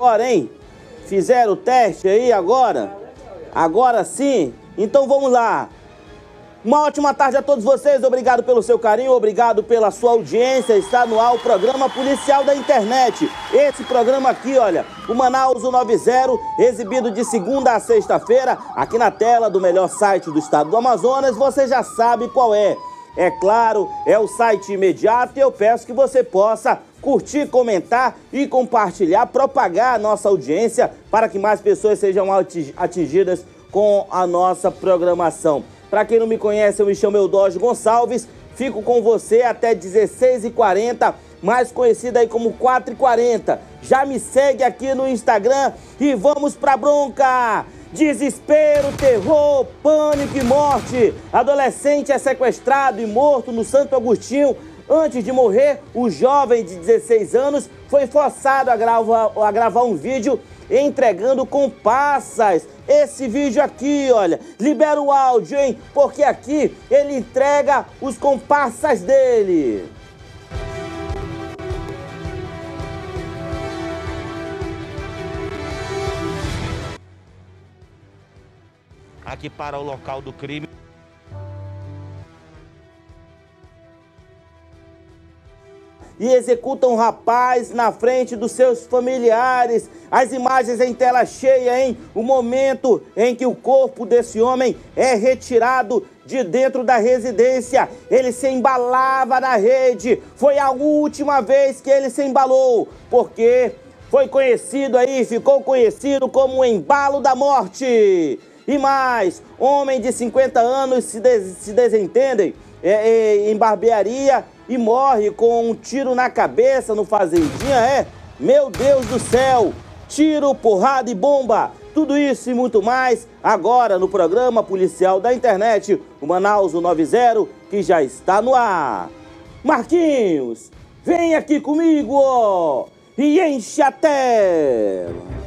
Agora, hein? Fizeram o teste aí agora? Agora sim? Então vamos lá. Uma ótima tarde a todos vocês, obrigado pelo seu carinho, obrigado pela sua audiência. Está no ar o programa policial da internet. Esse programa aqui, olha, o Manaus 90, exibido de segunda a sexta-feira, aqui na tela do melhor site do estado do Amazonas, você já sabe qual é. É claro, é o site imediato e eu peço que você possa curtir, comentar e compartilhar, propagar a nossa audiência para que mais pessoas sejam atingidas com a nossa programação. Para quem não me conhece, eu me chamo Eudógio Gonçalves, fico com você até 16h40, mais conhecida aí como 4h40. Já me segue aqui no Instagram e vamos pra bronca! Desespero, terror, pânico e morte. Adolescente é sequestrado e morto no Santo Agostinho. Antes de morrer, o jovem de 16 anos foi forçado a gravar, a gravar um vídeo entregando compassas. Esse vídeo aqui, olha, libera o áudio, hein? Porque aqui ele entrega os compassas dele. Aqui para o local do crime. e executam um rapaz na frente dos seus familiares. As imagens em tela cheia, hein? O momento em que o corpo desse homem é retirado de dentro da residência. Ele se embalava na rede. Foi a última vez que ele se embalou, porque foi conhecido aí, ficou conhecido como o embalo da morte. E mais, homem de 50 anos se, des se desentendem é, é, em barbearia e morre com um tiro na cabeça no Fazendinha, é? Meu Deus do céu! Tiro, porrada e bomba! Tudo isso e muito mais agora no programa policial da internet, o Manaus 90, que já está no ar. Marquinhos, vem aqui comigo ó, e enche a tela.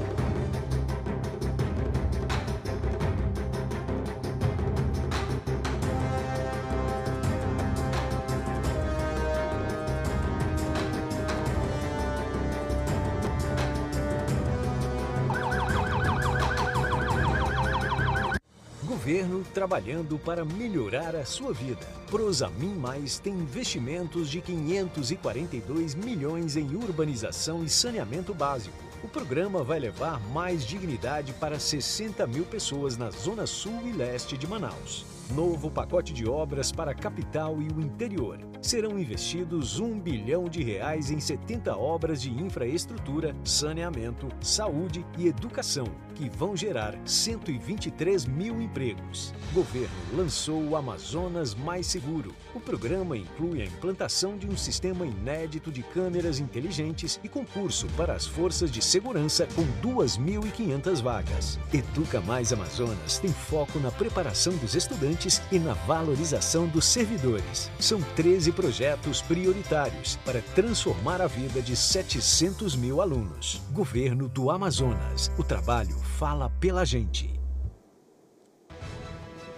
Trabalhando para melhorar a sua vida. Prosamin Mais tem investimentos de 542 milhões em urbanização e saneamento básico. O programa vai levar mais dignidade para 60 mil pessoas na zona sul e leste de Manaus. Novo pacote de obras para a capital e o interior. Serão investidos um bilhão de reais em 70 obras de infraestrutura, saneamento, saúde e educação, que vão gerar 123 mil empregos. Governo lançou o Amazonas Mais Seguro. O programa inclui a implantação de um sistema inédito de câmeras inteligentes e concurso para as forças de segurança com 2.500 vagas. Educa Mais Amazonas tem foco na preparação dos estudantes e na valorização dos servidores. São 13 projetos prioritários para transformar a vida de 700 mil alunos. Governo do Amazonas. O trabalho fala pela gente.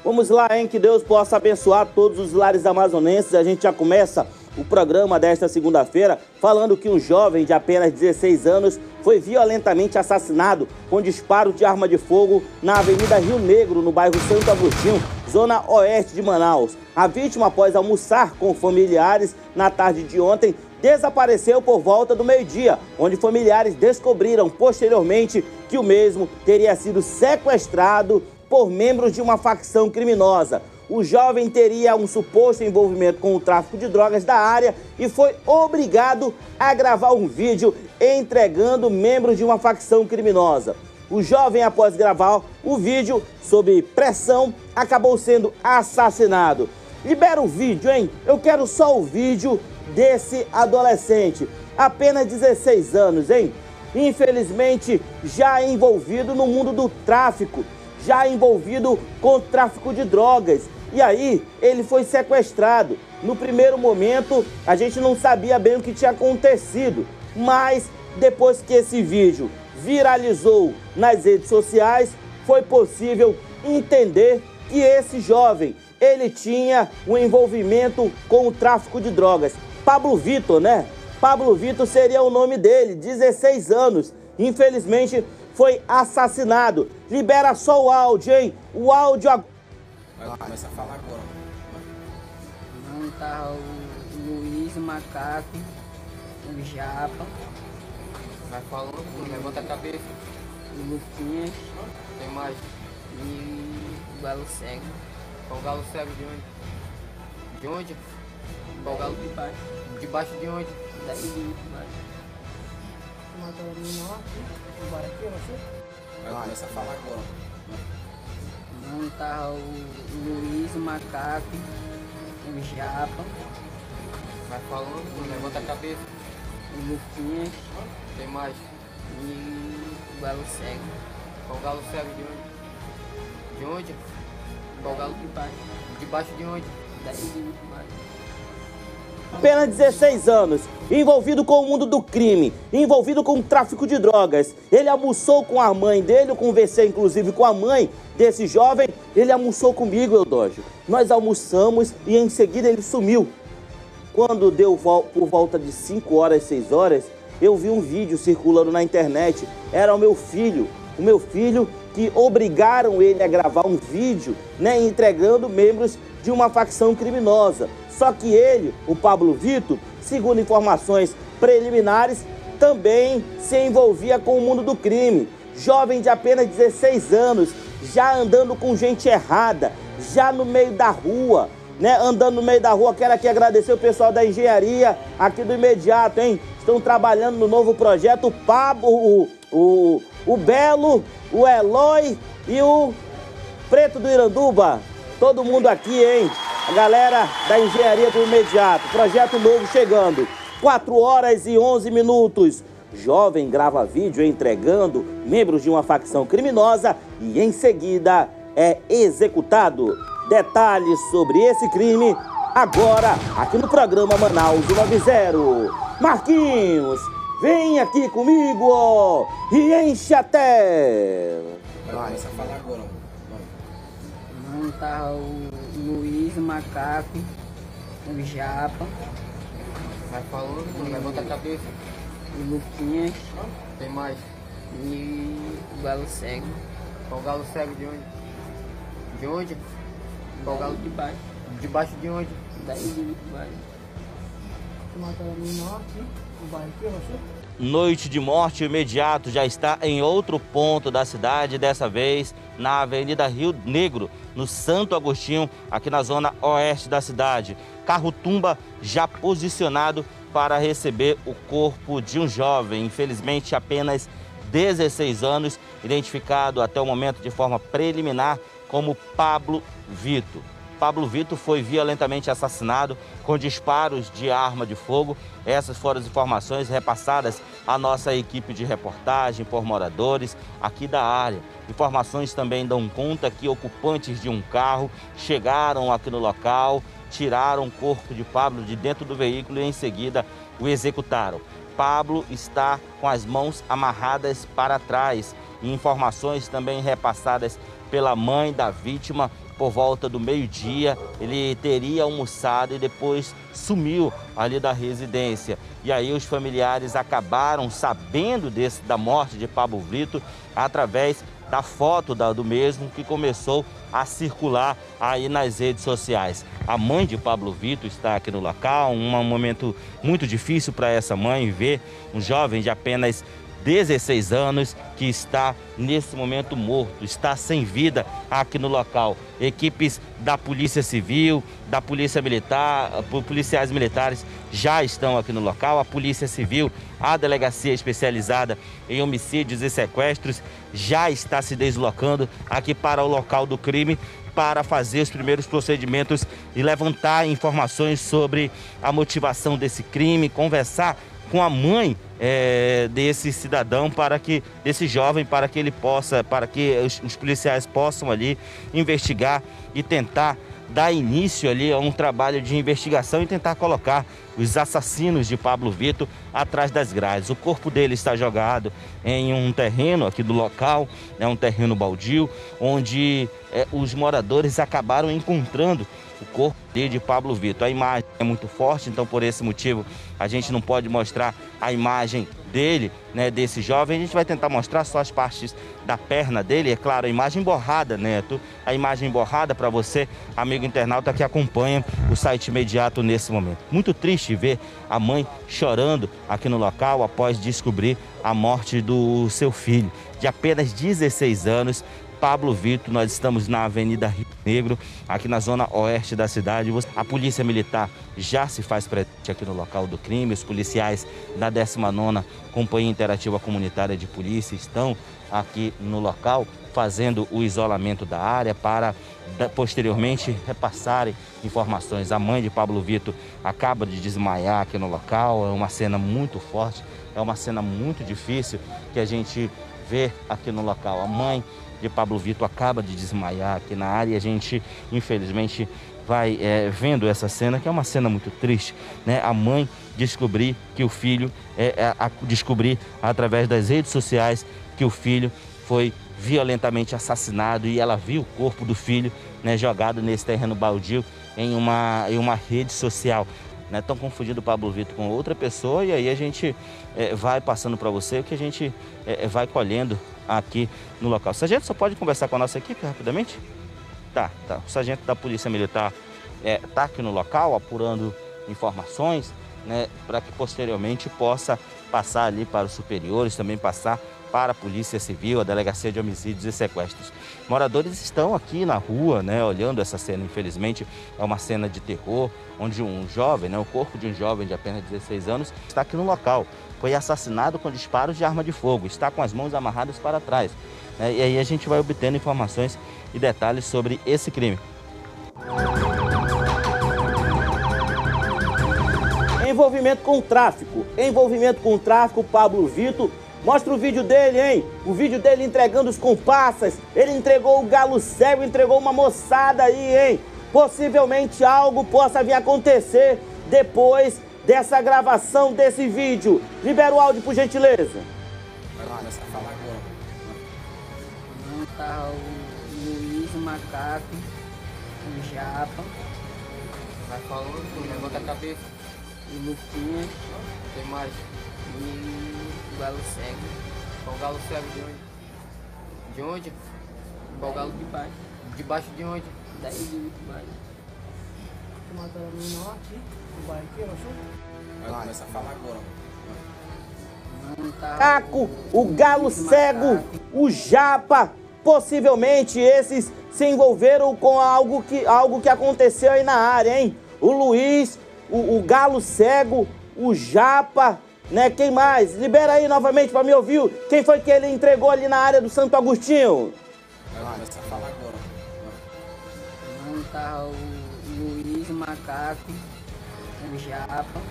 Vamos lá, hein? Que Deus possa abençoar todos os lares amazonenses. A gente já começa o programa desta segunda-feira falando que um jovem de apenas 16 anos foi violentamente assassinado com disparo de arma de fogo na Avenida Rio Negro, no bairro Santo Agostinho, zona oeste de Manaus. A vítima, após almoçar com familiares na tarde de ontem, desapareceu por volta do meio-dia, onde familiares descobriram posteriormente que o mesmo teria sido sequestrado por membros de uma facção criminosa. O jovem teria um suposto envolvimento com o tráfico de drogas da área e foi obrigado a gravar um vídeo entregando membros de uma facção criminosa. O jovem, após gravar o vídeo sob pressão, acabou sendo assassinado. Libera o vídeo, hein? Eu quero só o vídeo desse adolescente. Apenas 16 anos, hein? Infelizmente, já envolvido no mundo do tráfico, já envolvido com o tráfico de drogas. E aí, ele foi sequestrado. No primeiro momento, a gente não sabia bem o que tinha acontecido, mas depois que esse vídeo viralizou nas redes sociais, foi possível entender que esse jovem, ele tinha um envolvimento com o tráfico de drogas. Pablo Vitor, né? Pablo Vitor seria o nome dele, 16 anos. infelizmente foi assassinado. Libera só o áudio, hein? O áudio agora. Vai começar a falar agora. Não tá o Luiz, o Macaco, o Japa, Vai falando, levanta a cabeça. o Luquinhas Tem mais. e o Galo Cego. Qual galo cego de onde? De onde? O Galo de baixo. Debaixo de onde? Daí de baixo. Vai começar a falar agora. Não tá o Luiz, o Macaco, o Japa, Vai falando, levanta a cabeça. o Luquinhas Tem mais. e o Galo Cego. Qual galo cego de onde? De onde? O Galo de baixo. Debaixo de onde? Daí de baixo. Apenas 16 anos, envolvido com o mundo do crime, envolvido com o tráfico de drogas. Ele almoçou com a mãe dele, eu conversei inclusive com a mãe desse jovem, ele almoçou comigo, Eudógio. Nós almoçamos e em seguida ele sumiu. Quando deu por volta de 5 horas, 6 horas, eu vi um vídeo circulando na internet. Era o meu filho, o meu filho que obrigaram ele a gravar um vídeo, né, entregando membros de uma facção criminosa. Só que ele, o Pablo Vitor, segundo informações preliminares, também se envolvia com o mundo do crime. Jovem de apenas 16 anos, já andando com gente errada, já no meio da rua, né, andando no meio da rua. Quero aqui agradecer o pessoal da engenharia aqui do imediato, hein? Estão trabalhando no novo projeto. O Pablo, o, o, o Belo, o Eloy e o Preto do Iranduba. Todo mundo aqui, hein? A galera da engenharia do imediato. Projeto novo chegando. 4 horas e 11 minutos. Jovem grava vídeo entregando membros de uma facção criminosa e em seguida é executado. Detalhes sobre esse crime agora aqui no programa Manaus 90. Marquinhos, vem aqui comigo ó, e enche a tela. Vai começar a falar agora. Vai. Tá o Luiz, o Macaco, o Japa, Vai falando, levanta a cabeça. o Luquinhas Tem mais. e o Galo Cego. Qual galo cego de onde? De onde? O Galo de baixo. Debaixo de onde? Daí de baixo. Noite de morte imediato já está em outro ponto da cidade, dessa vez na Avenida Rio Negro, no Santo Agostinho, aqui na zona oeste da cidade. Carro tumba já posicionado para receber o corpo de um jovem, infelizmente apenas 16 anos, identificado até o momento de forma preliminar como Pablo Vito. Pablo Vitor foi violentamente assassinado com disparos de arma de fogo. Essas foram as informações repassadas à nossa equipe de reportagem por moradores aqui da área. Informações também dão conta que ocupantes de um carro chegaram aqui no local, tiraram o corpo de Pablo de dentro do veículo e em seguida o executaram. Pablo está com as mãos amarradas para trás. Informações também repassadas pela mãe da vítima por volta do meio-dia. Ele teria almoçado e depois sumiu ali da residência. E aí os familiares acabaram sabendo desse, da morte de Pablo Brito através da foto da- do mesmo que começou a circular aí nas redes sociais. A mãe de Pablo Vitor está aqui no local, um momento muito difícil para essa mãe ver um jovem de apenas 16 anos que está nesse momento morto, está sem vida aqui no local. Equipes da Polícia Civil, da Polícia Militar, po- policiais militares já estão aqui no local. A Polícia Civil, a Delegacia Especializada em Homicídios e Sequestros já está se deslocando aqui para o local do crime para fazer os primeiros procedimentos e levantar informações sobre a motivação desse crime, conversar com a mãe eh, desse cidadão para que desse jovem para que ele possa para que os, os policiais possam ali investigar e tentar dar início ali a um trabalho de investigação e tentar colocar os assassinos de Pablo Vitor atrás das grades. O corpo dele está jogado em um terreno aqui do local, é um terreno baldio, onde eh, os moradores acabaram encontrando o corpo de Pablo Vitor. A imagem é muito forte, então por esse motivo a gente não pode mostrar a imagem dele, né, desse jovem. A gente vai tentar mostrar só as partes da perna dele, é claro, a imagem borrada, Neto. A imagem borrada para você, amigo internauta que acompanha o site imediato nesse momento. Muito triste ver a mãe chorando aqui no local após descobrir a morte do seu filho, de apenas 16 anos, Pablo Vitor. Nós estamos na Avenida Rio Negro, aqui na zona oeste da cidade. A Polícia Militar já se faz presente aqui no local do crime. Os policiais da 19ª Companhia Interativa Comunitária de Polícia estão aqui no local fazendo o isolamento da área para posteriormente repassarem informações. A mãe de Pablo Vitor acaba de desmaiar aqui no local, é uma cena muito forte, é uma cena muito difícil que a gente vê aqui no local. A mãe de Pablo Vitor acaba de desmaiar aqui na área e a gente, infelizmente, vai é, vendo essa cena, que é uma cena muito triste, né? A mãe descobrir que o filho, é, é, a, descobrir através das redes sociais que o filho foi violentamente assassinado e ela viu o corpo do filho né, jogado nesse terreno baldio em uma, em uma rede social. Né? confundindo o Pablo Vitor com outra pessoa e aí a gente é, vai passando para você o que a gente é, vai colhendo aqui no local. Sargento só pode conversar com a nossa equipe rapidamente? Tá, tá. O sargento da Polícia Militar está é, aqui no local apurando informações, né, para que posteriormente possa passar ali para os superiores, também passar para a Polícia Civil, a Delegacia de Homicídios e Sequestros. Moradores estão aqui na rua, né, olhando essa cena. Infelizmente, é uma cena de terror, onde um jovem, né, o corpo de um jovem de apenas 16 anos, está aqui no local foi assassinado com disparos de arma de fogo, está com as mãos amarradas para trás. Né? E aí a gente vai obtendo informações e detalhes sobre esse crime. Envolvimento com tráfico. Envolvimento com tráfico, Pablo Vitor. Mostra o vídeo dele, hein? O vídeo dele entregando os compassas. Ele entregou o galo cego, entregou uma moçada aí, hein? Possivelmente algo possa vir acontecer depois dessa gravação desse vídeo. Libera o áudio, por gentileza. Vai agora. Não tá o Luiz, o Macaco, o Japa. Vai falando, levanta a cabeça. E o Luquinha. Tem mais. E o Galo Cego. Qual galo cego de onde? De onde? Qual galo de baixo? Debaixo de onde? Daí de baixo. Mataram no norte. Vai lá, nessa fala agora. Caco, o galo cego, o japa, possivelmente esses se envolveram com algo que, algo que aconteceu aí na área, hein? O Luiz, o, o galo cego, o japa, né? Quem mais? Libera aí novamente para me ouvir. Quem foi que ele entregou ali na área do Santo Agostinho? Vai lá, nessa fala agora. Não tá o Luiz, o macaco o Japa.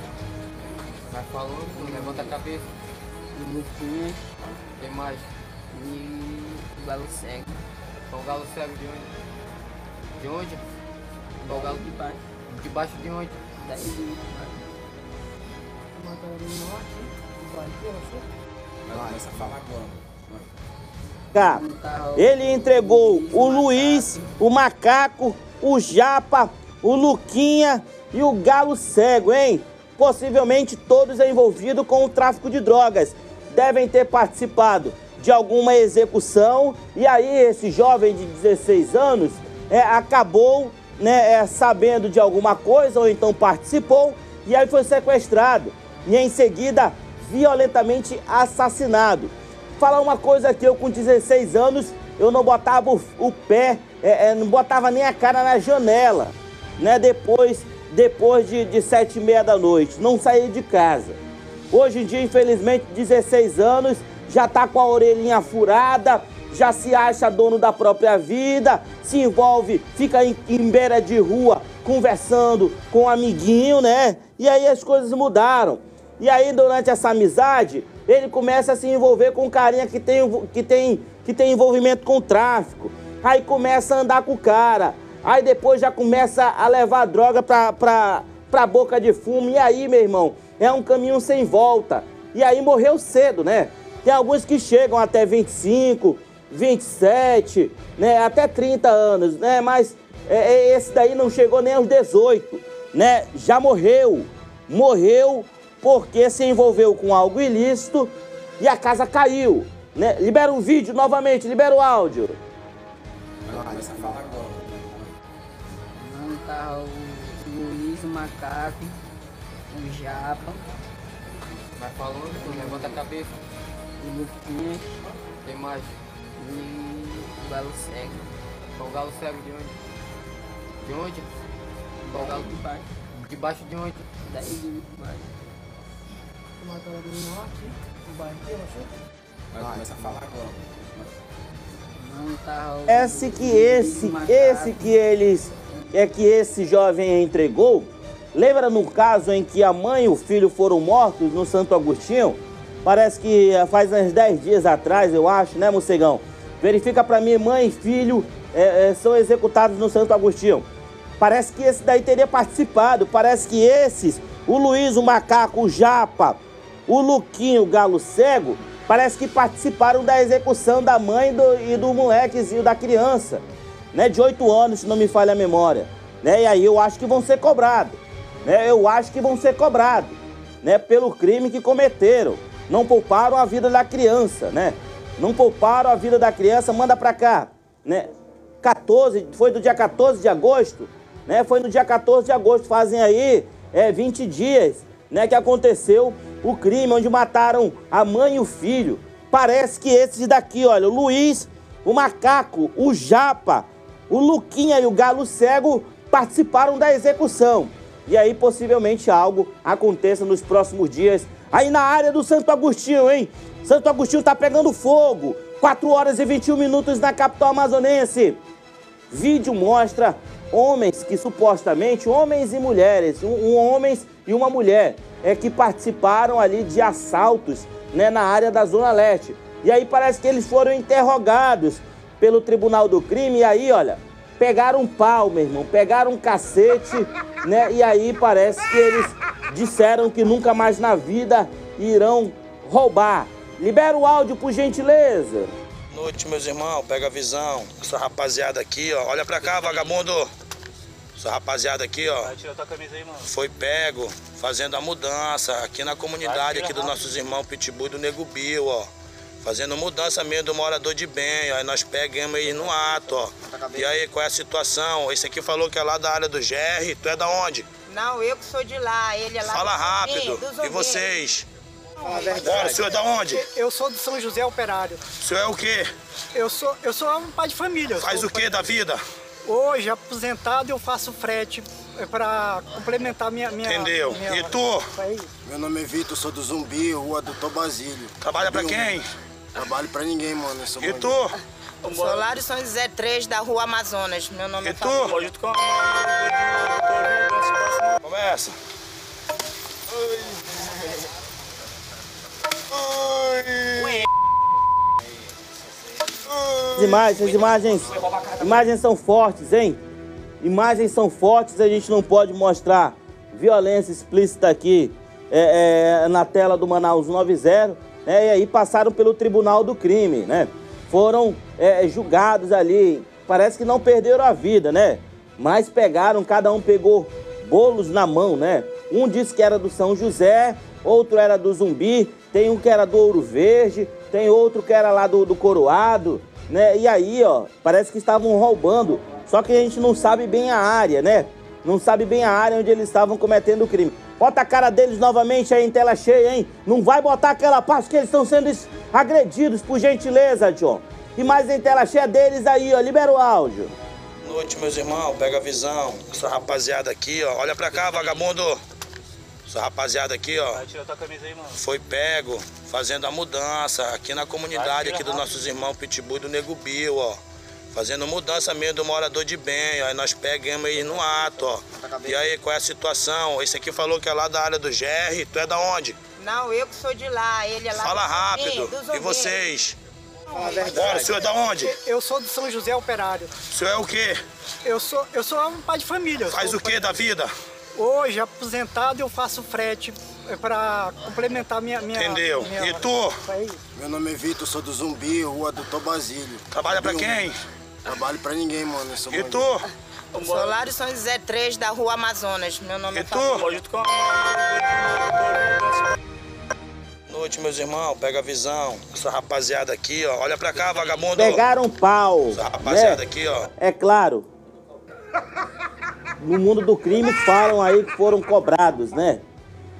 Vai falando, levanta a cabeça. O Luquinha. Tem mais? E o Galo Cego. Qual o Galo Cego de onde? De onde? Qual o Galo de baixo? De baixo de onde? Daí de baixo. Vai lá, essa fala agora. Ele entregou o Luiz, o Macaco, o Japa, o Luquinha e o galo cego, hein? Possivelmente todos envolvidos com o tráfico de drogas. Devem ter participado de alguma execução e aí esse jovem de 16 anos é, acabou né, é, sabendo de alguma coisa ou então participou e aí foi sequestrado e em seguida violentamente assassinado. Falar uma coisa aqui, eu com 16 anos eu não botava o, o pé, é, é, não botava nem a cara na janela, né? Depois depois de, de sete e meia da noite, não sair de casa. Hoje em dia, infelizmente, 16 anos, já está com a orelhinha furada, já se acha dono da própria vida, se envolve, fica em, em beira de rua conversando com um amiguinho, né? E aí as coisas mudaram. E aí, durante essa amizade, ele começa a se envolver com um carinha que tem, que tem, que tem envolvimento com tráfico. Aí começa a andar com o cara. Aí depois já começa a levar droga pra, pra, pra boca de fumo. E aí, meu irmão, é um caminho sem volta. E aí morreu cedo, né? Tem alguns que chegam até 25, 27, né? Até 30 anos, né? Mas é, é, esse daí não chegou nem aos 18, né? Já morreu. Morreu porque se envolveu com algo ilícito e a casa caiu. Né? Libera o vídeo novamente, libera o áudio. Não tá o Luiz, o Macaco, o Japa. Vai falando, levanta a cabeça. O Luquinhas. Tem mais. E o Galo Cego. Qual galo cego de onde? De onde? O Galo de baixo. Debaixo de onde? Daí de baixo. Mataram no norte, no bairro aqui, achou? Vai começar a falar agora. Não tá Esse que esse, esse que eles, é que esse jovem entregou, lembra no caso em que a mãe e o filho foram mortos no Santo Agostinho? Parece que eh, faz uns 10 dias atrás, eu acho, né, Mocegão? Verifica pra mim, mãe e filho eh, eh, são executados no Santo Agostinho. Parece que esse daí teria participado, parece que esses, o Luiz, o Macaco, o Japa, o Luquinho, o Galo Cego, parece que participaram da execução da mãe do- e do molequezinho, da criança, né? De 8 anos, se não me falha a memória. Né? E aí eu acho que vão ser cobrados. Né? Eu acho que vão ser cobrados, né? Pelo crime que cometeram. Não pouparam a vida da criança, né? Não pouparam a vida da criança, manda pra cá, né? 14, foi do dia 14 de agosto, né? Foi no dia 14 de agosto, fazem aí é, 20 dias, né? Que aconteceu o crime, onde mataram a mãe e o filho. Parece que esses daqui, olha, o Luiz, o Macaco, o Japa, o Luquinha e o Galo Cego participaram da execução. E aí, possivelmente, algo aconteça nos próximos dias. Aí na área do Santo Agostinho, hein? Santo Agostinho tá pegando fogo. 4 horas e 21 minutos na capital amazonense. Vídeo mostra homens que supostamente, homens e mulheres, um, um homens e uma mulher, é que participaram ali de assaltos né, na área da Zona Leste. E aí parece que eles foram interrogados pelo Tribunal do Crime, e aí, olha, pegaram um pau, meu irmão, pegaram um cacete, né? E aí parece que eles disseram que nunca mais na vida irão roubar. Libera o áudio, por gentileza. noite, meus irmãos. Pega a visão. Essa rapaziada aqui, ó. Olha pra cá, vagabundo. Essa rapaziada aqui, ó. Foi pego fazendo a mudança aqui na comunidade aqui dos nossos irmãos Pitbull e do Nego Bill, ó. Fazendo mudança mesmo do morador de bem, ó. Aí nós pegamos eles no ato, ó. E aí, qual é a situação? Esse aqui falou que é lá da área do GR. Tu é da onde? Não, eu que sou de lá, ele é lá Fala rápido. E vocês? Bora, o senhor é da onde? Eu sou de São José Operário. O senhor é o quê? Eu sou, eu sou um pai de família. Faz o quê da vida? Hoje, aposentado, eu faço frete para complementar minha, minha. Entendeu? minha- E tu? Aí. Meu nome é Vitor, sou do Zumbi, rua Doutor Basílio. Trabalha pra Zumbi quem? Trabalho pra ninguém, mano. Eu sou E bandido. tu? Solário São José 3 da Rua Amazonas. Meu nome E é tu? Começa. As imagens, as imagens, imagens são fortes, hein? Imagens são fortes, a gente não pode mostrar violência explícita aqui é, é, na tela do Manaus 90, né? E aí passaram pelo Tribunal do Crime, né? Foram é, julgados ali, parece que não perderam a vida, né? Mas pegaram, cada um pegou bolos na mão, né? Um disse que era do São José, outro era do Zumbi, tem um que era do Ouro Verde, tem outro que era lá do, do Coroado, né? E aí, ó, parece que estavam roubando, só que a gente não sabe bem a área, né? Não sabe bem a área onde eles estavam cometendo o crime. Bota a cara deles novamente aí em tela cheia, hein? Não vai botar aquela parte que eles estão sendo agredidos, por gentileza, John. E mais em tela cheia deles aí, ó. Libera o áudio. Noite, meus irmãos. Pega a visão. Essa rapaziada aqui, ó. Olha pra cá, vagabundo. Essa rapaziada aqui, ó. Foi pego fazendo a mudança aqui na comunidade aqui dos nossos irmãos Pitbull e do Nego Bill, ó. Fazendo mudança mesmo do morador de bem, ó. Aí nós pegamos eles no ato, ó. E aí, qual é a situação? Esse aqui falou que é lá da área do GR. Tu é da onde? Não, eu que sou de lá, ele é lá Fala rápido. E vocês? Bora, o senhor é da onde? Eu sou de São José Operário. O senhor é o quê? Eu sou, eu sou um pai de família. Faz o quê da vida? Hoje, aposentado, eu faço frete para complementar minha. minha Entendeu? minha- E tu? Aí. Meu nome é Vitor, sou do Zumbi, rua Doutor Basílio. Trabalha pra Zumbi, quem? Trabalho pra ninguém, mano. Eu sou E tu? Solário São José 3 da Rua Amazonas. Meu nome E é tu? Noite, meus irmãos, pega a visão. Essa rapaziada aqui, ó. Olha pra cá, vagabundo. Pegaram pau. Essa rapaziada né? aqui, ó. É claro. No mundo do crime falam aí que foram cobrados, né?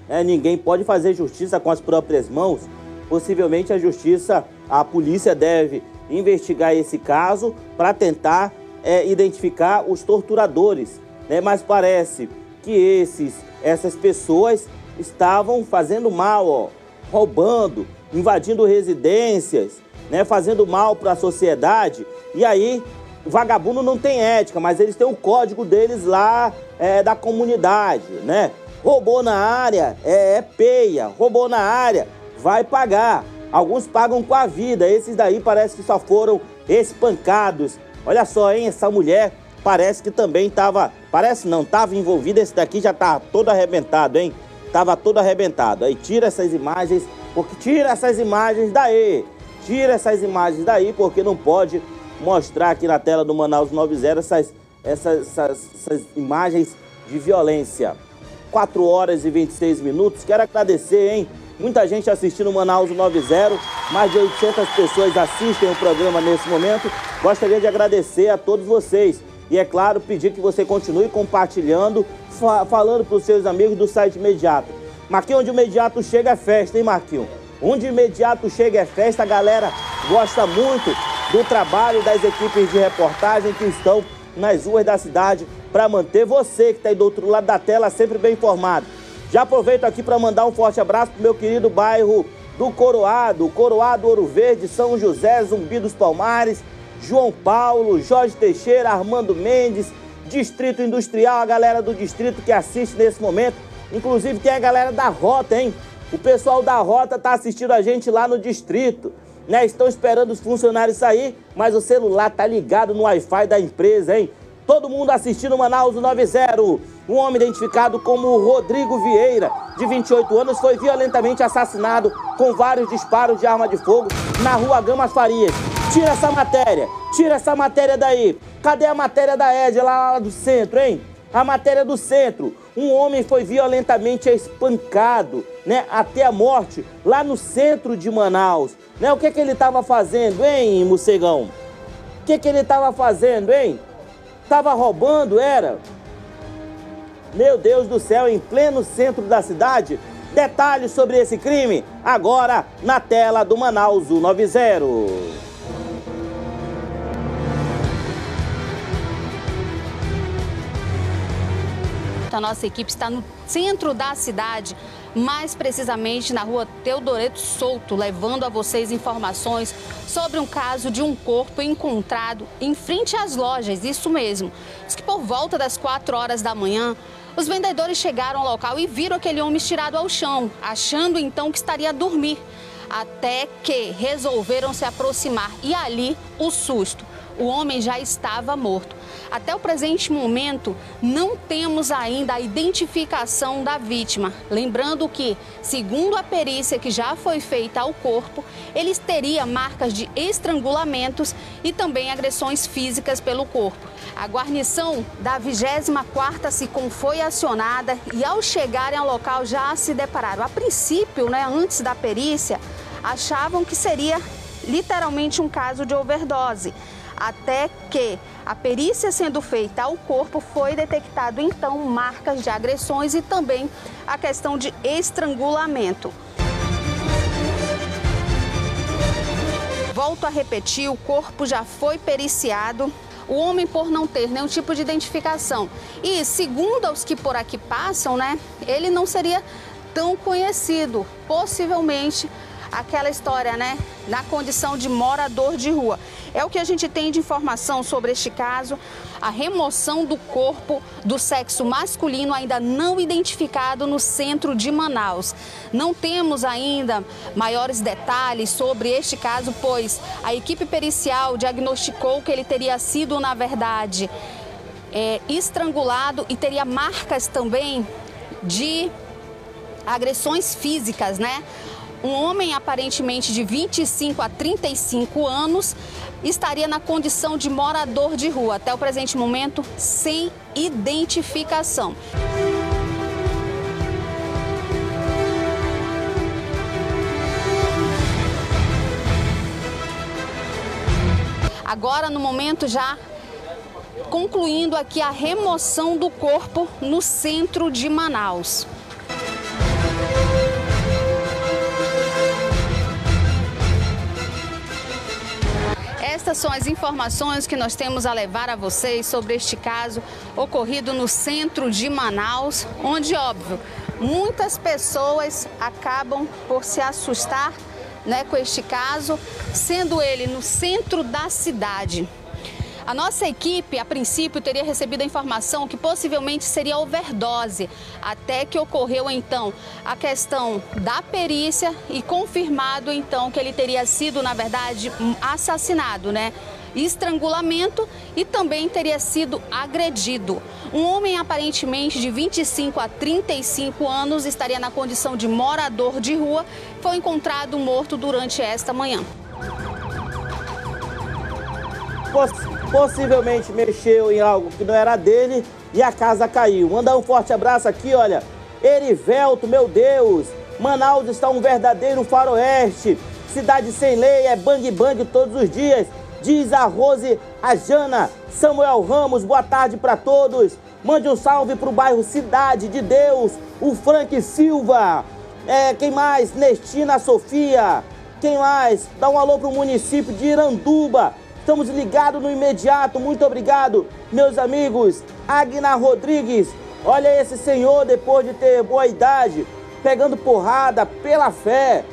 É, ninguém pode fazer justiça com as próprias mãos. Possivelmente a justiça, a polícia deve investigar esse caso para tentar é, identificar os torturadores. Né? Mas parece que esses, essas pessoas estavam fazendo mal, ó, roubando, invadindo residências, né? fazendo mal para a sociedade. E aí vagabundo não tem ética, mas eles têm o código deles lá é, da comunidade, né? Roubou na área, é, é peia. Roubou na área, vai pagar. Alguns pagam com a vida, esses daí parece que só foram espancados. Olha só, hein, essa mulher parece que também estava, parece não, estava envolvida, esse daqui já tá todo arrebentado, hein? Tava todo arrebentado. Aí tira essas imagens, porque tira essas imagens daí. Tira essas imagens daí, porque não pode mostrar aqui na tela do Manaus 90 essas, essas, essas, essas imagens de violência. 4 horas e 26 minutos. Quero agradecer, hein? Muita gente assistindo Manaus 90, mais de 800 pessoas assistem o programa nesse momento. Gostaria de agradecer a todos vocês. E é claro, pedir que você continue compartilhando, fa falando para os seus amigos do site imediato. Marquinhos, onde o imediato chega é festa, hein, Marquinhos? Onde o imediato chega é festa, a galera gosta muito do trabalho das equipes de reportagem que estão nas ruas da cidade para manter você que está aí do outro lado da tela sempre bem informado. Já aproveito aqui para mandar um forte abraço para meu querido bairro do Coroado, Coroado Ouro Verde, São José, Zumbi dos Palmares, João Paulo, Jorge Teixeira, Armando Mendes, Distrito Industrial, a galera do distrito que assiste nesse momento. Inclusive tem a galera da Rota, hein? O pessoal da Rota tá assistindo a gente lá no distrito. Né? Estão esperando os funcionários sair, mas o celular tá ligado no Wi-Fi da empresa, hein? Todo mundo assistindo Manaus 90. Um homem identificado como Rodrigo Vieira, de 28 anos, foi violentamente assassinado com vários disparos de arma de fogo na rua Gamas Farias. Tira essa matéria, tira essa matéria daí. Cadê a matéria da Ed lá, lá do centro, hein? A matéria do centro. Um homem foi violentamente espancado, né, até a morte, lá no centro de Manaus. Né? O que, que ele estava fazendo, hein, Mocegão? O que, que ele estava fazendo, hein? Tava roubando, era? Meu Deus do céu, em pleno centro da cidade. Detalhes sobre esse crime agora na tela do Manaus 90. A nossa equipe está no centro da cidade, mais precisamente na rua Teodoreto Souto, levando a vocês informações sobre um caso de um corpo encontrado em frente às lojas, isso mesmo. Diz que por volta das 4 horas da manhã, os vendedores chegaram ao local e viram aquele homem estirado ao chão, achando então que estaria a dormir. Até que resolveram se aproximar e ali o susto. O homem já estava morto. Até o presente momento, não temos ainda a identificação da vítima. Lembrando que, segundo a perícia que já foi feita ao corpo, ele teria marcas de estrangulamentos e também agressões físicas pelo corpo. A guarnição da 24ª SICOM foi acionada e ao chegarem ao local já se depararam. A princípio, né, antes da perícia, achavam que seria literalmente um caso de overdose até que a perícia sendo feita ao corpo foi detectado então marcas de agressões e também a questão de estrangulamento. Volto a repetir, o corpo já foi periciado. O homem, por não ter nenhum tipo de identificação. E, segundo os que por aqui passam, né, ele não seria tão conhecido. Possivelmente aquela história, né? Na condição de morador de rua. É o que a gente tem de informação sobre este caso. A remoção do corpo do sexo masculino ainda não identificado no centro de Manaus. Não temos ainda maiores detalhes sobre este caso, pois a equipe pericial diagnosticou que ele teria sido, na verdade, é, estrangulado e teria marcas também de agressões físicas, né? Um homem aparentemente de 25 a 35 anos estaria na condição de morador de rua, até o presente momento sem identificação. Agora, no momento já concluindo aqui a remoção do corpo no centro de Manaus. Estas são as informações que nós temos a levar a vocês sobre este caso ocorrido no centro de Manaus, onde, óbvio, muitas pessoas acabam por se assustar né, com este caso, sendo ele no centro da cidade. A nossa equipe, a princípio, teria recebido a informação que possivelmente seria overdose, até que ocorreu então a questão da perícia e confirmado então que ele teria sido, na verdade, assassinado, né? estrangulamento e também teria sido agredido. Um homem aparentemente de 25 a 35 anos estaria na condição de morador de rua, foi encontrado morto durante esta manhã. Possivelmente mexeu em algo que não era dele e a casa caiu. Mandar um forte abraço aqui, olha. Erivelto, meu Deus. Manaus está um verdadeiro faroeste. Cidade sem lei, é bang bang todos os dias. Diz a Rose, a Jana, Samuel Ramos, boa tarde para todos. Mande um salve para o bairro Cidade de Deus, o Frank Silva. É, quem mais? Nestina Sofia. Quem mais? Dá um alô para o município de Iranduba. Estamos ligados no imediato. Muito obrigado, meus amigos. Agna Rodrigues. Olha esse senhor, depois de ter boa idade, pegando porrada pela fé.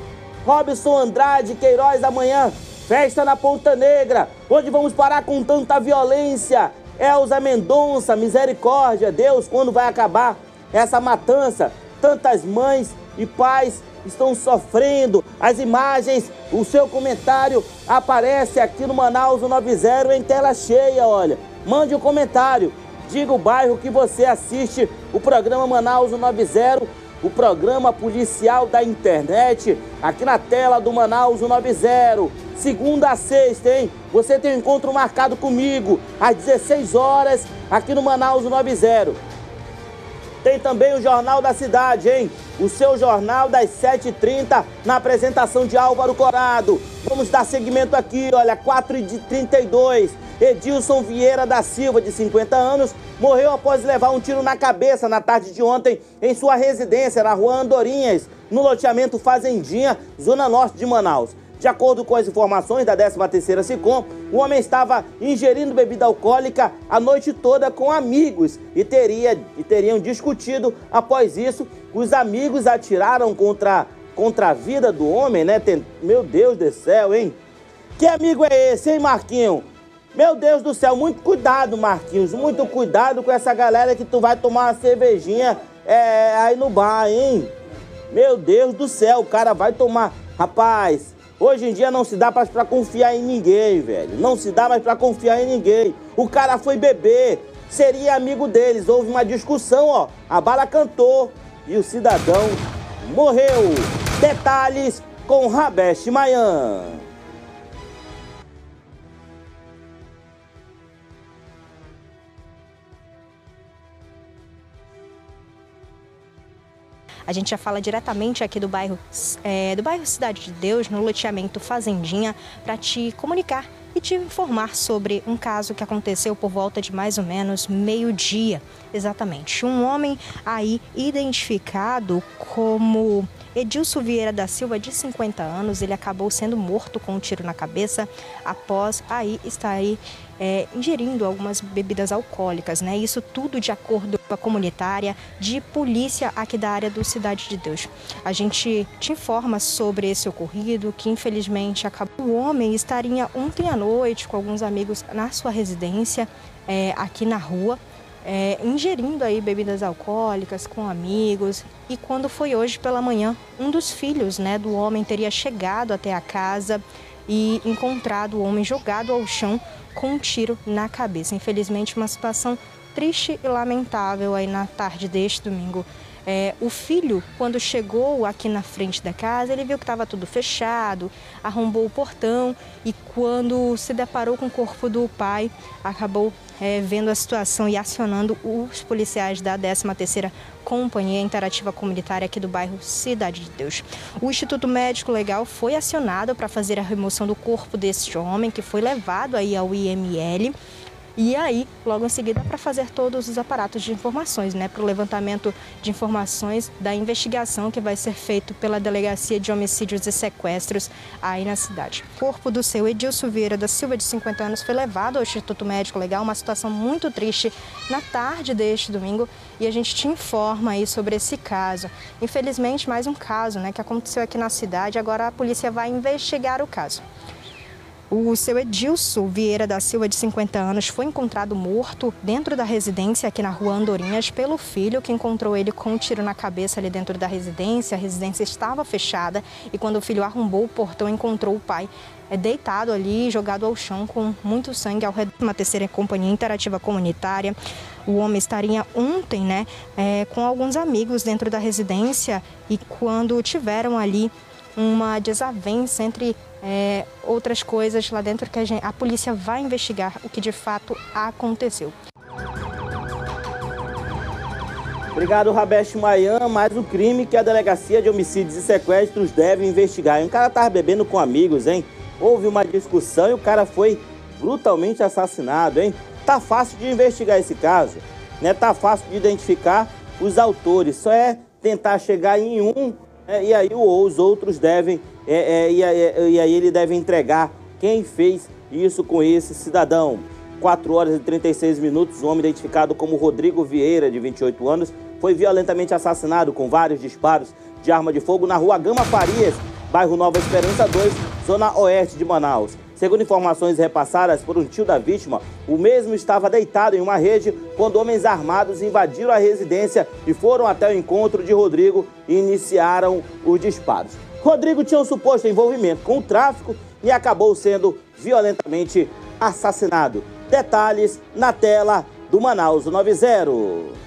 Robson Andrade Queiroz amanhã Festa na Ponta Negra, onde vamos parar com tanta violência. Elza Mendonça, misericórdia, Deus, quando vai acabar essa matança? Tantas mães e pais estão sofrendo. As imagens, o seu comentário aparece aqui no Manaus 90 em tela cheia, olha. Mande um comentário, diga o bairro que você assiste o programa Manaus 90 o programa policial da internet, aqui na tela do Manaus 90. Segunda a sexta, hein? Você tem um encontro marcado comigo às 16 horas aqui no Manaus 90. Tem também o Jornal da Cidade, hein? O seu jornal das 7h30 na apresentação de Álvaro Corado. Vamos dar seguimento aqui, olha, 4h32. Edilson Vieira da Silva, de 50 anos, morreu após levar um tiro na cabeça na tarde de ontem em sua residência na rua Andorinhas, no loteamento Fazendinha, zona norte de Manaus. De acordo com as informações da 13ª SICOM, o homem estava ingerindo bebida alcoólica a noite toda com amigos e, teria, e teriam discutido. Após isso, os amigos atiraram contra, contra a vida do homem, né? Tem, meu Deus do céu, hein? Que amigo é esse, hein, Marquinho? Meu Deus do céu, muito cuidado, Marquinhos. Muito cuidado com essa galera que tu vai tomar uma cervejinha é, aí no bar, hein? Meu Deus do céu, o cara vai tomar. Rapaz, hoje em dia não se dá mais pra confiar em ninguém, velho. Não se dá mais pra confiar em ninguém. O cara foi beber, seria amigo deles. Houve uma discussão, ó. A bala cantou e o cidadão morreu. Detalhes com Rabeste Mayan. A gente já fala diretamente aqui do bairro, é, do bairro Cidade de Deus, no loteamento Fazendinha, para te comunicar e te informar sobre um caso que aconteceu por volta de mais ou menos meio-dia, exatamente. Um homem aí identificado como Edilson Vieira da Silva, de 50 anos, ele acabou sendo morto com um tiro na cabeça após aí estar aí é, ingerindo algumas bebidas alcoólicas, né? Isso tudo de acordo com a comunitária de polícia aqui da área do Cidade de Deus. A gente te informa sobre esse ocorrido, que infelizmente acabou. O homem estaria ontem à noite com alguns amigos na sua residência, é, aqui na rua é, ingerindo aí bebidas alcoólicas com amigos. E quando foi hoje pela manhã, um dos filhos né, do homem teria chegado até a casa e encontrado o homem jogado ao chão com um tiro na cabeça. Infelizmente, uma situação triste e lamentável aí na tarde deste domingo É, o filho, quando chegou aqui na frente da casa, ele viu que estava tudo fechado, arrombou o portão e quando se deparou com o corpo do pai, acabou é, vendo a situação e acionando os policiais da 13ª Companhia Interativa Comunitária aqui do bairro Cidade de Deus. O Instituto Médico Legal foi acionado para fazer a remoção do corpo deste homem, que foi levado aí ao IML e aí, logo em seguida, para fazer todos os aparatos de informações, né, para o levantamento de informações da investigação que vai ser feito pela Delegacia de Homicídios e Sequestros aí na cidade. O corpo do seu Edilson Vieira da Silva, de 50 anos, foi levado ao Instituto Médico Legal, uma situação muito triste na tarde deste domingo, e a gente te informa aí sobre esse caso. Infelizmente, mais um caso, né, que aconteceu aqui na cidade, agora a polícia vai investigar o caso. O seu Edilson Vieira da Silva, de 50 anos, foi encontrado morto dentro da residência aqui na rua Andorinhas pelo filho, que encontrou ele com um tiro na cabeça ali dentro da residência. A residência estava fechada e quando o filho arrombou o portão, encontrou o pai é deitado ali, jogado ao chão com muito sangue ao redor uma terceira companhia interativa comunitária. O homem estaria ontem, né, é, com alguns amigos dentro da residência e quando tiveram ali uma desavença entre é, outras coisas lá dentro que a, gente, a polícia vai investigar o que de fato aconteceu. Obrigado, Rabesh Mayan. Mais um crime que a Delegacia de Homicídios e Sequestros deve investigar. E um cara estava bebendo com amigos, hein? Houve uma discussão e o cara foi brutalmente assassinado, hein? Tá fácil de investigar esse caso, né? Tá fácil de identificar os autores. Só é tentar chegar em um é, e aí os outros devem, é, é, e, aí, e aí ele deve entregar quem fez isso com esse cidadão. 4 horas e 36 minutos, um homem identificado como Rodrigo Vieira, de 28 anos, foi violentamente assassinado com vários disparos de arma de fogo na rua Gama Farias, bairro Nova Esperança 2, zona oeste de Manaus. Segundo informações repassadas por um tio da vítima, o mesmo estava deitado em uma rede quando homens armados invadiram a residência e foram até o encontro de Rodrigo e iniciaram os disparos. Rodrigo tinha um suposto envolvimento com o tráfico e acabou sendo violentamente assassinado. Detalhes na tela do Manaus 90.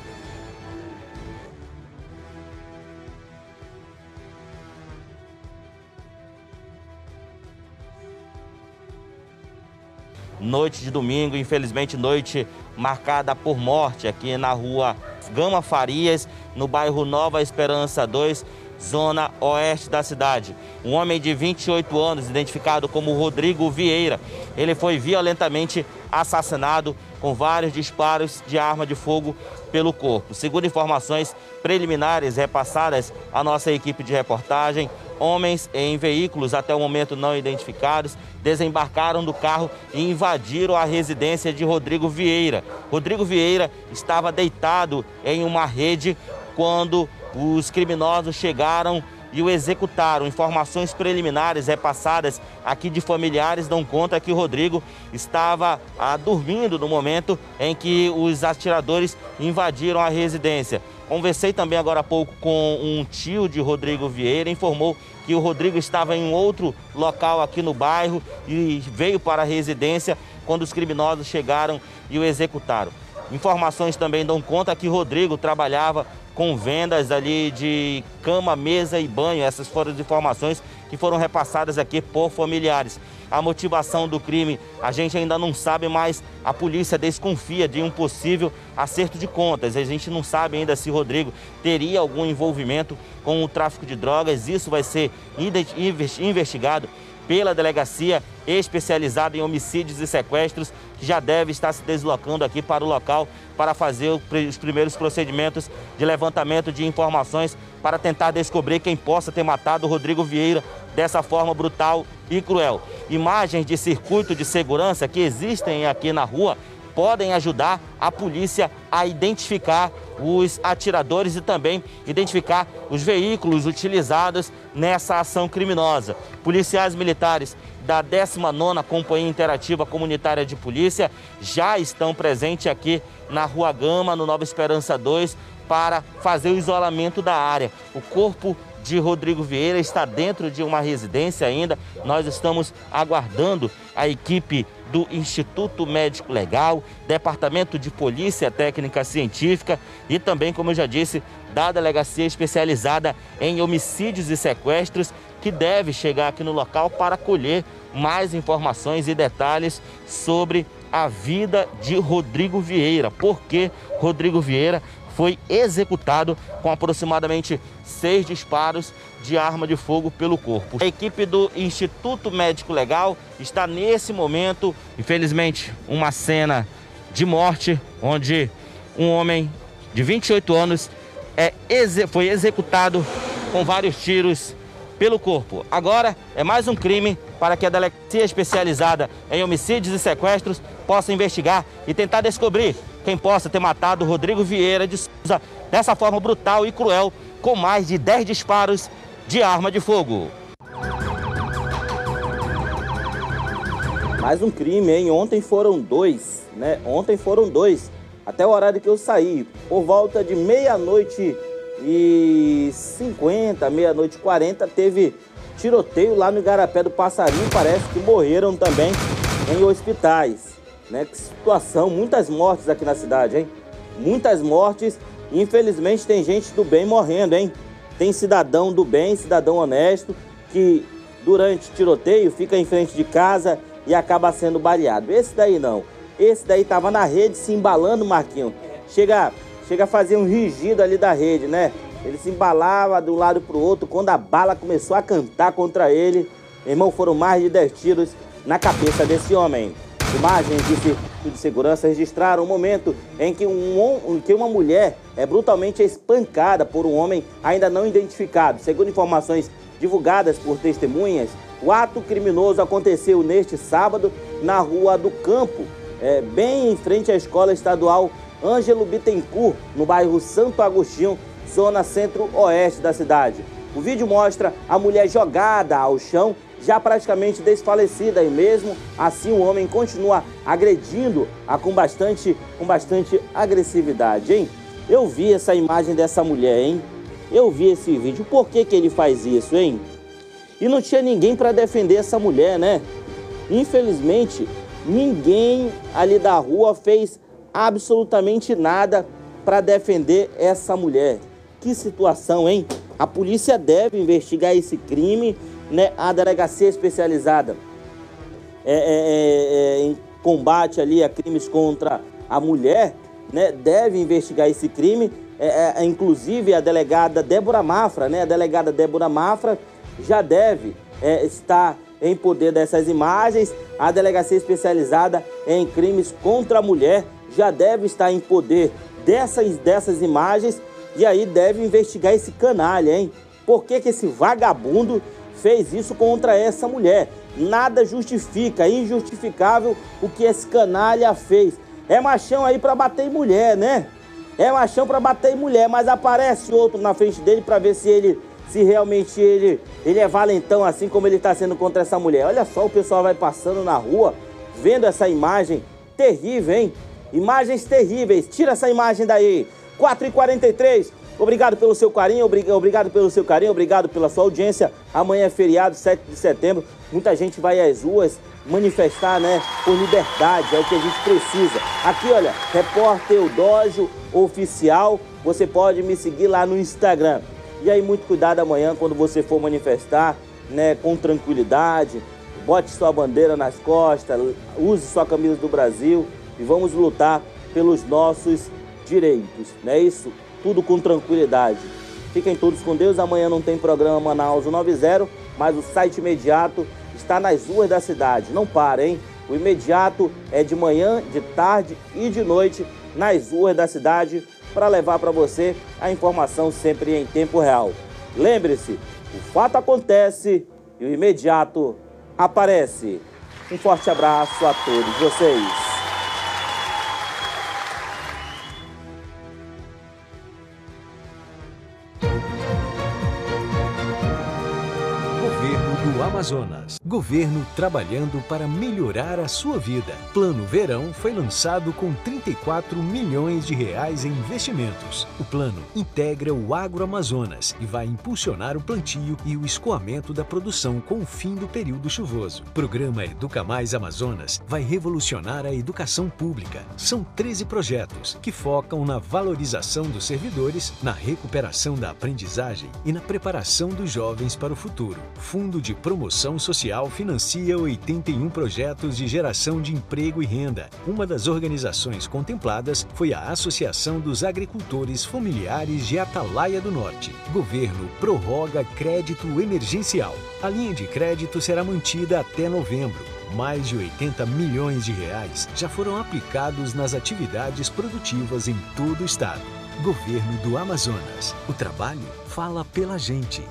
noite de domingo, infelizmente noite marcada por morte aqui na rua Gama Farias, no bairro Nova Esperança 2, zona oeste da cidade. Um homem de 28 anos, identificado como Rodrigo Vieira, ele foi violentamente assassinado com vários disparos de arma de fogo pelo corpo. Segundo informações preliminares repassadas à nossa equipe de reportagem, homens em veículos até o momento não identificados desembarcaram do carro e invadiram a residência de Rodrigo Vieira. Rodrigo Vieira estava deitado em uma rede quando os criminosos chegaram e o executaram. Informações preliminares repassadas aqui de familiares dão conta que o Rodrigo estava ah, dormindo no momento em que os atiradores invadiram a residência. Conversei também agora há pouco com um tio de Rodrigo Vieira, informou que o Rodrigo estava em outro local aqui no bairro e veio para a residência quando os criminosos chegaram e o executaram. Informações também dão conta que Rodrigo trabalhava com vendas ali de cama, mesa e banho. Essas foram as informações que foram repassadas aqui por familiares. A motivação do crime a gente ainda não sabe, mas a polícia desconfia de um possível acerto de contas. A gente não sabe ainda se Rodrigo teria algum envolvimento com o tráfico de drogas. Isso vai ser investigado pela delegacia especializada em homicídios e sequestros, que já deve estar se deslocando aqui para o local para fazer os primeiros procedimentos de levantamento de informações para tentar descobrir quem possa ter matado o Rodrigo Vieira dessa forma brutal e cruel. Imagens de circuito de segurança que existem aqui na rua podem ajudar a polícia a identificar os atiradores e também identificar os veículos utilizados nessa ação criminosa. Policiais militares da 19ª Companhia Interativa Comunitária de Polícia já estão presentes aqui na Rua Gama, no Nova Esperança 2, para fazer o isolamento da área. O corpo de Rodrigo Vieira está dentro de uma residência ainda. Nós estamos aguardando a equipe do Instituto Médico Legal, Departamento de Polícia Técnica Científica e também, como eu já disse, da Delegacia Especializada em Homicídios e Sequestros, que deve chegar aqui no local para colher mais informações e detalhes sobre a vida de Rodrigo Vieira. Porque Rodrigo Vieira foi executado com aproximadamente seis disparos de arma de fogo pelo corpo. A equipe do Instituto Médico Legal está nesse momento, infelizmente, uma cena de morte, onde um homem de 28 anos é, foi executado com vários tiros pelo corpo. Agora é mais um crime para que a Delegacia Especializada em Homicídios e Sequestros possa investigar e tentar descobrir quem possa ter matado Rodrigo Vieira de Souza dessa forma brutal e cruel, com mais de 10 disparos de arma de fogo. Mais um crime, hein? Ontem foram dois, né? Ontem foram dois. Até o horário que eu saí, por volta de meia-noite e 50, meia-noite e 40, teve tiroteio lá no Igarapé do Passarinho. Parece que morreram também em hospitais. Né? Que situação, muitas mortes aqui na cidade, hein? Muitas mortes. Infelizmente tem gente do bem morrendo, hein? Tem cidadão do bem, cidadão honesto, que durante tiroteio fica em frente de casa e acaba sendo baleado. Esse daí não. Esse daí tava na rede se embalando, Marquinho. Chega, chega a fazer um rigido ali da rede, né? Ele se embalava de um lado pro outro. Quando a bala começou a cantar contra ele, irmão, foram mais de 10 tiros na cabeça desse homem. Imagens de de segurança registraram o momento em que, um, que uma mulher é brutalmente espancada por um homem ainda não identificado. Segundo informações divulgadas por testemunhas, o ato criminoso aconteceu neste sábado na Rua do Campo, é, bem em frente à Escola Estadual Ângelo Bittencourt, no bairro Santo Agostinho, zona centro-oeste da cidade. O vídeo mostra a mulher jogada ao chão já praticamente desfalecida e mesmo assim o homem continua agredindo-a com bastante, com bastante agressividade, hein? Eu vi essa imagem dessa mulher, hein? Eu vi esse vídeo. Por que, que ele faz isso, hein? E não tinha ninguém para defender essa mulher, né? Infelizmente, ninguém ali da rua fez absolutamente nada para defender essa mulher. Que situação, hein? A polícia deve investigar esse crime né, a delegacia especializada é, é, é, é, em combate ali a crimes contra a mulher, né, deve investigar esse crime. É, é, inclusive a delegada Débora Mafra, né, a delegada Débora Mafra já deve estar em poder dessas imagens. A delegacia especializada em crimes contra a mulher já deve estar em poder dessas, dessas imagens e aí deve investigar esse canalha, hein? Por que, que esse vagabundo fez isso contra essa mulher. Nada justifica, injustificável o que esse canalha fez. É machão aí para bater em mulher, né? É machão para bater em mulher, mas aparece outro na frente dele para ver se ele se realmente ele, ele é valentão assim como ele está sendo contra essa mulher. Olha só, o pessoal vai passando na rua, vendo essa imagem terrível, hein? Imagens terríveis. Tira essa imagem daí. 4h43. Obrigado pelo seu carinho, obrigado pelo seu carinho, obrigado pela sua audiência. Amanhã é feriado, 7 de setembro. Muita gente vai às ruas manifestar, né, por liberdade, é o que a gente precisa. Aqui, olha, repórter Eudógio Oficial, você pode me seguir lá no Instagram. E aí, muito cuidado amanhã quando você for manifestar, né, com tranquilidade. Bote sua bandeira nas costas, use sua camisa do Brasil e vamos lutar pelos nossos direitos, não é isso? tudo com tranquilidade. Fiquem todos com Deus. Amanhã não tem programa Manaus 90, mas o site imediato está nas ruas da cidade. Não para, hein? O imediato é de manhã, de tarde e de noite nas ruas da cidade para levar para você a informação sempre em tempo real. Lembre-se, o fato acontece e o imediato aparece. Um forte abraço a todos vocês. Do Amazonas. Governo trabalhando para melhorar a sua vida. Plano Verão foi lançado com 34 milhões de reais em investimentos. O plano integra o agroamazonas e vai impulsionar o plantio e o escoamento da produção com o fim do período chuvoso. Programa Educa Mais Amazonas vai revolucionar a educação pública. São 13 projetos que focam na valorização dos servidores, na recuperação da aprendizagem e na preparação dos jovens para o futuro. Fundo de Promoção Social financia 81 projetos de geração de emprego e renda. Uma das organizações contempladas foi a Associação dos Agricultores Familiares de Atalaia do Norte. Governo prorroga crédito emergencial. A linha de crédito será mantida até novembro. Mais de 80 milhões de reais já foram aplicados nas atividades produtivas em todo o estado. Governo do Amazonas. O trabalho fala pela gente.